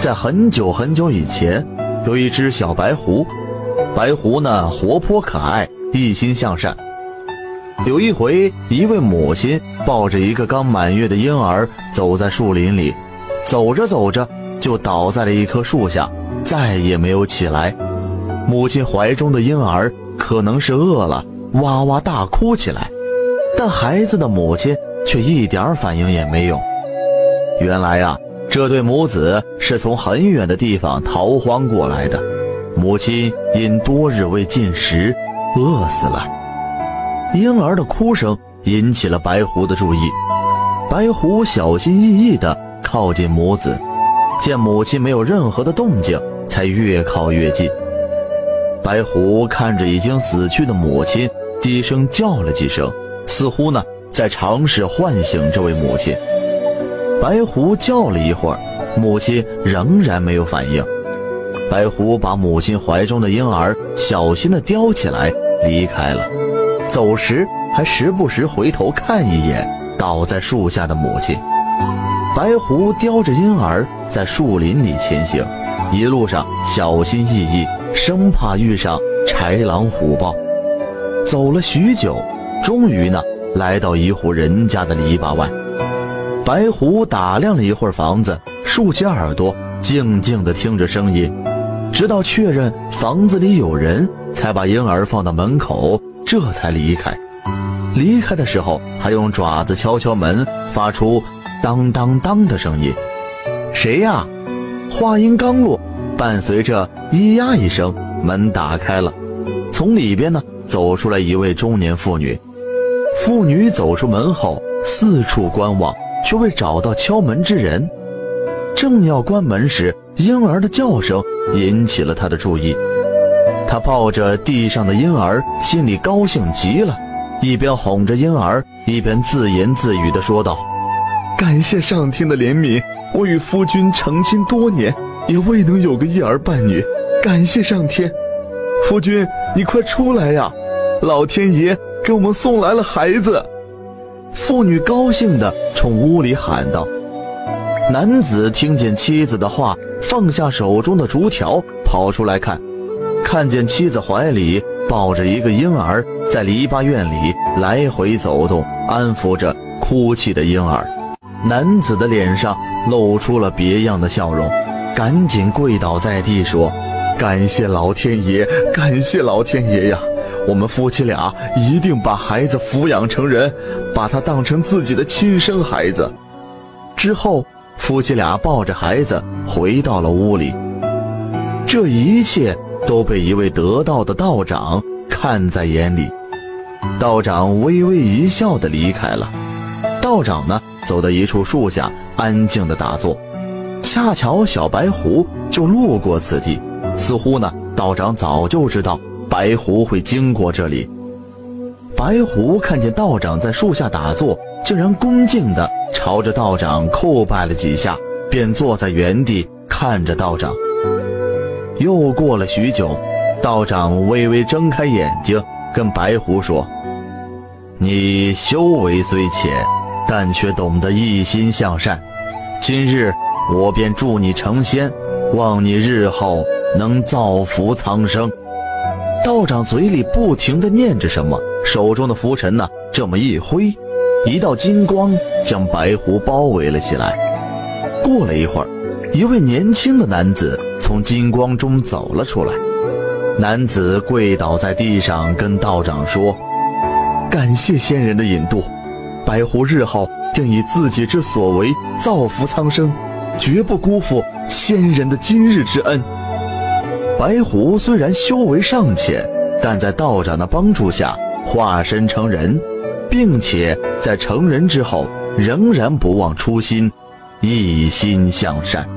在很久很久以前，有一只小白狐。白狐呢，活泼可爱，一心向善。有一回，一位母亲抱着一个刚满月的婴儿走在树林里，走着走着就倒在了一棵树下，再也没有起来。母亲怀中的婴儿可能是饿了，哇哇大哭起来，但孩子的母亲却一点反应也没有。原来呀。这对母子是从很远的地方逃荒过来的，母亲因多日未进食，饿死了。婴儿的哭声引起了白狐的注意，白狐小心翼翼地靠近母子，见母亲没有任何的动静，才越靠越近。白狐看着已经死去的母亲，低声叫了几声，似乎呢在尝试唤醒这位母亲。白狐叫了一会儿，母亲仍然没有反应。白狐把母亲怀中的婴儿小心地叼起来，离开了。走时还时不时回头看一眼倒在树下的母亲。白狐叼着婴儿在树林里前行，一路上小心翼翼，生怕遇上豺狼虎豹。走了许久，终于呢，来到一户人家的篱笆外。白狐打量了一会儿房子，竖起耳朵，静静地听着声音，直到确认房子里有人，才把婴儿放到门口，这才离开。离开的时候，还用爪子敲敲门，发出当当当的声音。谁呀？话音刚落，伴随着咿呀一声，门打开了，从里边呢走出来一位中年妇女。妇女走出门后，四处观望。却未找到敲门之人，正要关门时，婴儿的叫声引起了他的注意。他抱着地上的婴儿，心里高兴极了，一边哄着婴儿，一边自言自语地说道：“感谢上天的怜悯，我与夫君成亲多年，也未能有个一儿半女。感谢上天，夫君，你快出来呀！老天爷给我们送来了孩子。”妇女高兴地冲屋里喊道：“男子听见妻子的话，放下手中的竹条，跑出来看，看见妻子怀里抱着一个婴儿，在篱笆院里来回走动，安抚着哭泣的婴儿。男子的脸上露出了别样的笑容，赶紧跪倒在地说：‘感谢老天爷，感谢老天爷呀！’”我们夫妻俩一定把孩子抚养成人，把他当成自己的亲生孩子。之后，夫妻俩抱着孩子回到了屋里。这一切都被一位得道的道长看在眼里。道长微微一笑的离开了。道长呢，走到一处树下，安静的打坐。恰巧小白狐就路过此地，似乎呢，道长早就知道。白狐会经过这里。白狐看见道长在树下打坐，竟然恭敬地朝着道长叩拜了几下，便坐在原地看着道长。又过了许久，道长微微睁开眼睛，跟白狐说：“你修为虽浅，但却懂得一心向善。今日我便助你成仙，望你日后能造福苍生。”道长嘴里不停地念着什么，手中的拂尘呢，这么一挥，一道金光将白狐包围了起来。过了一会儿，一位年轻的男子从金光中走了出来。男子跪倒在地上，跟道长说：“感谢仙人的引渡，白狐日后定以自己之所为造福苍生，绝不辜负仙人的今日之恩。”白狐虽然修为尚浅，但在道长的帮助下化身成人，并且在成人之后仍然不忘初心，一心向善。